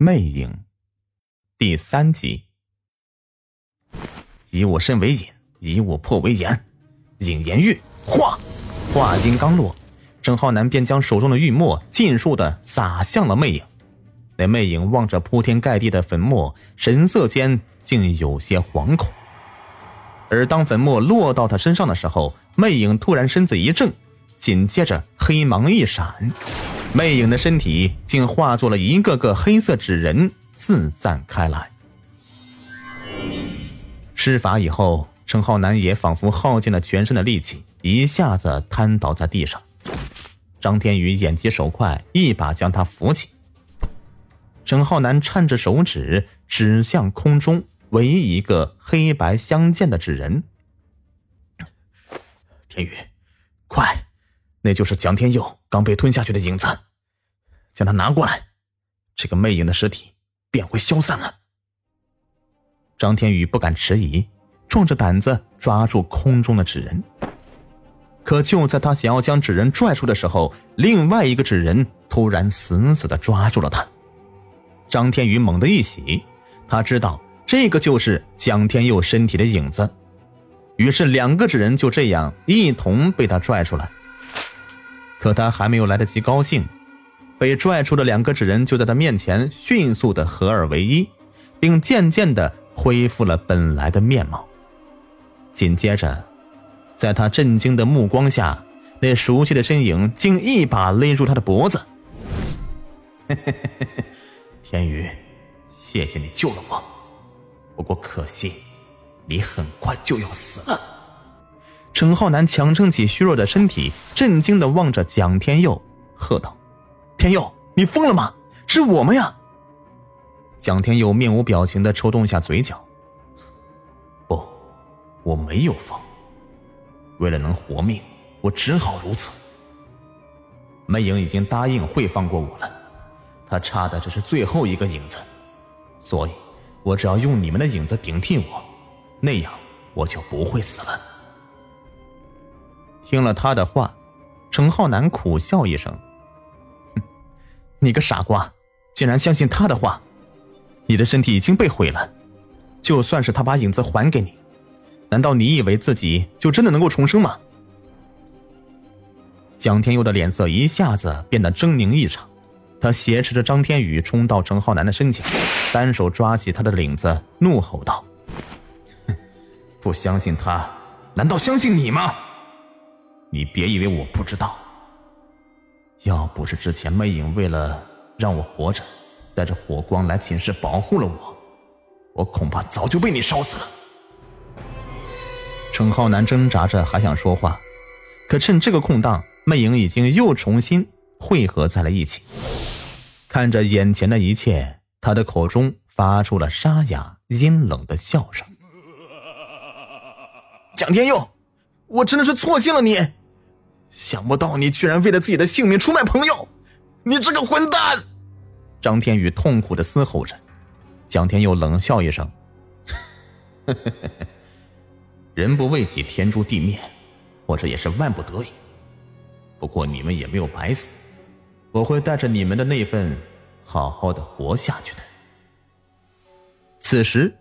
魅影，第三集。以我身为引，以我魄为眼，引言玉化。话音刚落，郑浩南便将手中的玉墨尽数的撒向了魅影。那魅影望着铺天盖地的粉末，神色间竟有些惶恐。而当粉末落到他身上的时候，魅影突然身子一震，紧接着黑芒一闪。魅影的身体竟化作了一个个黑色纸人，四散开来。施法以后，陈浩南也仿佛耗尽了全身的力气，一下子瘫倒在地上。张天宇眼疾手快，一把将他扶起。陈浩南颤着手指指向空中唯一一个黑白相间的纸人：“天宇，快！”那就是蒋天佑刚被吞下去的影子，将他拿过来，这个魅影的尸体便会消散了。张天宇不敢迟疑，壮着胆子抓住空中的纸人。可就在他想要将纸人拽出的时候，另外一个纸人突然死死的抓住了他。张天宇猛地一喜，他知道这个就是蒋天佑身体的影子，于是两个纸人就这样一同被他拽出来。可他还没有来得及高兴，被拽出的两个纸人就在他面前迅速的合二为一，并渐渐的恢复了本来的面貌。紧接着，在他震惊的目光下，那熟悉的身影竟一把勒住他的脖子。天宇，谢谢你救了我，不过可惜，你很快就要死了。陈浩南强撑起虚弱的身体，震惊的望着蒋天佑，喝道：“天佑，你疯了吗？是我们呀！”蒋天佑面无表情的抽动下嘴角：“不，我没有疯。为了能活命，我只好如此。魅影已经答应会放过我了，他差的只是最后一个影子，所以，我只要用你们的影子顶替我，那样我就不会死了。”听了他的话，程浩南苦笑一声：“哼，你个傻瓜，竟然相信他的话！你的身体已经被毁了，就算是他把影子还给你，难道你以为自己就真的能够重生吗？”蒋天佑的脸色一下子变得狰狞异常，他挟持着张天宇冲到程浩南的身前，单手抓起他的领子，怒吼道：“哼，不相信他，难道相信你吗？”你别以为我不知道，要不是之前魅影为了让我活着，带着火光来寝室保护了我，我恐怕早就被你烧死了。程浩南挣扎着还想说话，可趁这个空档，魅影已经又重新汇合在了一起。看着眼前的一切，他的口中发出了沙哑阴冷的笑声。蒋天佑，我真的是错信了你。想不到你居然为了自己的性命出卖朋友，你这个混蛋！张天宇痛苦的嘶吼着。蒋天佑冷笑一声：“ 人不为己，天诛地灭，我这也是万不得已。不过你们也没有白死，我会带着你们的那份，好好的活下去的。”此时，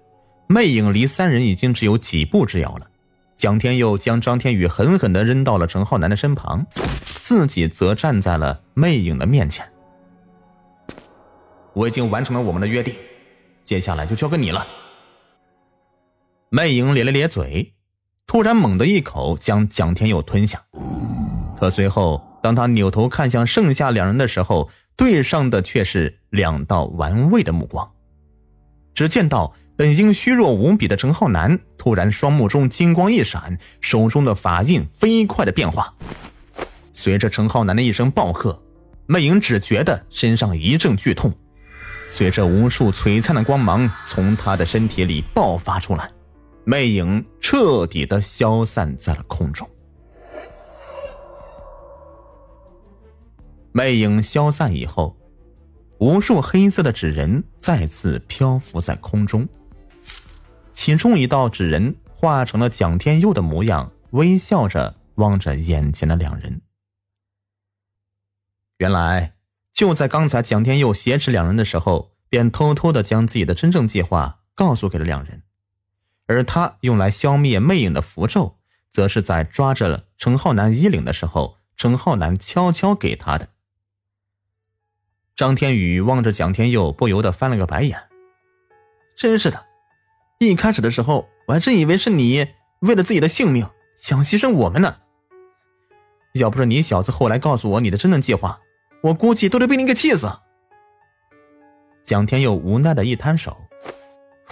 魅影离三人已经只有几步之遥了。蒋天佑将张天宇狠狠的扔到了陈浩南的身旁，自己则站在了魅影的面前。我已经完成了我们的约定，接下来就交给你了。魅影咧了咧嘴，突然猛地一口将蒋天佑吞下。可随后，当他扭头看向剩下两人的时候，对上的却是两道玩味的目光。只见到。本应虚弱无比的陈浩南，突然双目中金光一闪，手中的法印飞快的变化。随着陈浩南的一声暴喝，魅影只觉得身上一阵剧痛，随着无数璀璨的光芒从他的身体里爆发出来，魅影彻底的消散在了空中。魅影消散以后，无数黑色的纸人再次漂浮在空中。其中一道纸人化成了蒋天佑的模样，微笑着望着眼前的两人。原来，就在刚才，蒋天佑挟持两人的时候，便偷偷的将自己的真正计划告诉给了两人，而他用来消灭魅影的符咒，则是在抓着陈浩南衣领的时候，陈浩南悄悄给他的。张天宇望着蒋天佑，不由得翻了个白眼。真是的，一开始的时候，我还真以为是你为了自己的性命想牺牲我们呢。要不是你小子后来告诉我你的真正计划，我估计都得被你给气死。蒋天佑无奈的一摊手，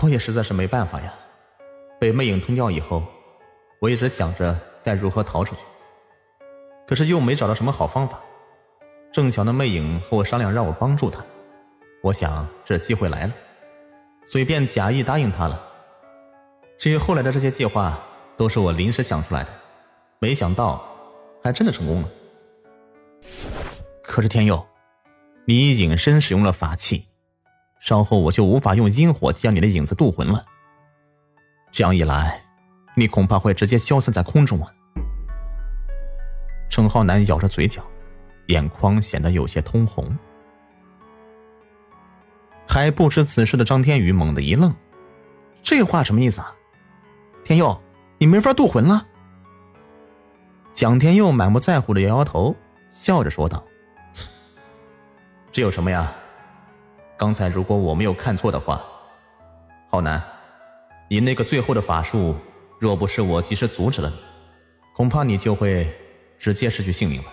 我也实在是没办法呀。被魅影吞掉以后，我一直想着该如何逃出去，可是又没找到什么好方法。正巧那魅影和我商量让我帮助他，我想这机会来了。所以便假意答应他了。至于后来的这些计划，都是我临时想出来的，没想到还真的成功了。可是天佑，你隐身使用了法器，稍后我就无法用阴火将你的影子渡魂了。这样一来，你恐怕会直接消散在空中啊！程浩南咬着嘴角，眼眶显得有些通红。还不知此事的张天宇猛地一愣，这话什么意思啊？天佑，你没法渡魂了。蒋天佑满不在乎的摇摇头，笑着说道：“ 这有什么呀？刚才如果我没有看错的话，浩南，你那个最后的法术，若不是我及时阻止了你，恐怕你就会直接失去性命了。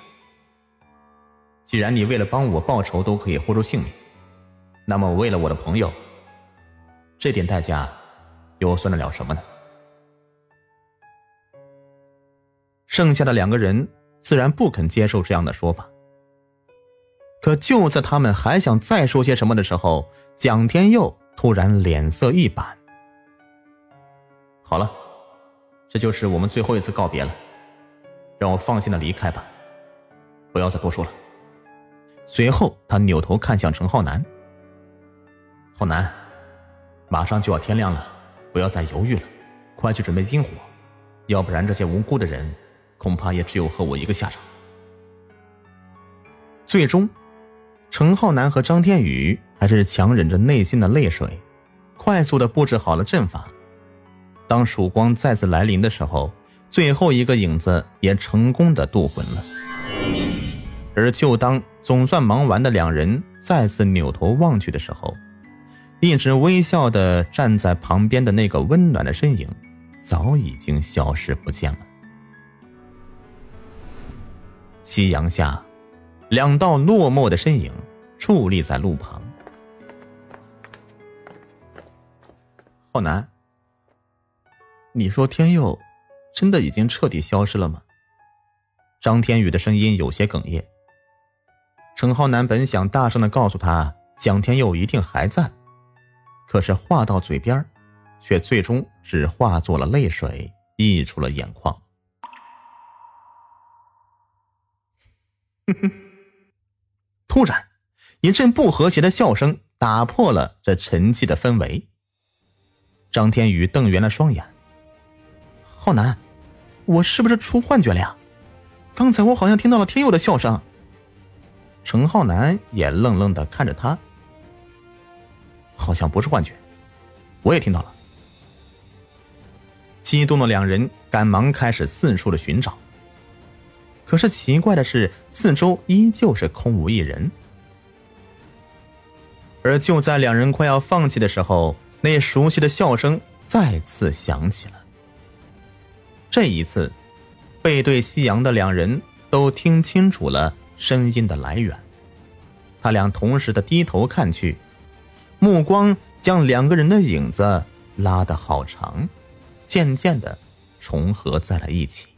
既然你为了帮我报仇都可以豁出性命。”那么，为了我的朋友，这点代价又算得了什么呢？剩下的两个人自然不肯接受这样的说法。可就在他们还想再说些什么的时候，蒋天佑突然脸色一板：“好了，这就是我们最后一次告别了，让我放心的离开吧，不要再多说了。”随后，他扭头看向陈浩南。浩南，马上就要天亮了，不要再犹豫了，快去准备阴火，要不然这些无辜的人恐怕也只有和我一个下场。最终，陈浩南和张天宇还是强忍着内心的泪水，快速的布置好了阵法。当曙光再次来临的时候，最后一个影子也成功的渡魂了。而就当总算忙完的两人再次扭头望去的时候，一直微笑的站在旁边的那个温暖的身影，早已经消失不见了。夕阳下，两道落寞的身影矗立在路旁。浩南，你说天佑真的已经彻底消失了吗？张天宇的声音有些哽咽。陈浩南本想大声的告诉他，蒋天佑一定还在。可是话到嘴边，却最终只化作了泪水，溢出了眼眶。哼 哼突然，一阵不和谐的笑声打破了这沉寂的氛围。张天宇瞪圆了双眼：“浩南，我是不是出幻觉了呀？刚才我好像听到了天佑的笑声。”程浩南也愣愣的看着他。好像不是幻觉，我也听到了。激动的两人赶忙开始四处的寻找，可是奇怪的是，四周依旧是空无一人。而就在两人快要放弃的时候，那熟悉的笑声再次响起了。这一次，背对夕阳的两人都听清楚了声音的来源，他俩同时的低头看去。目光将两个人的影子拉得好长，渐渐的重合在了一起。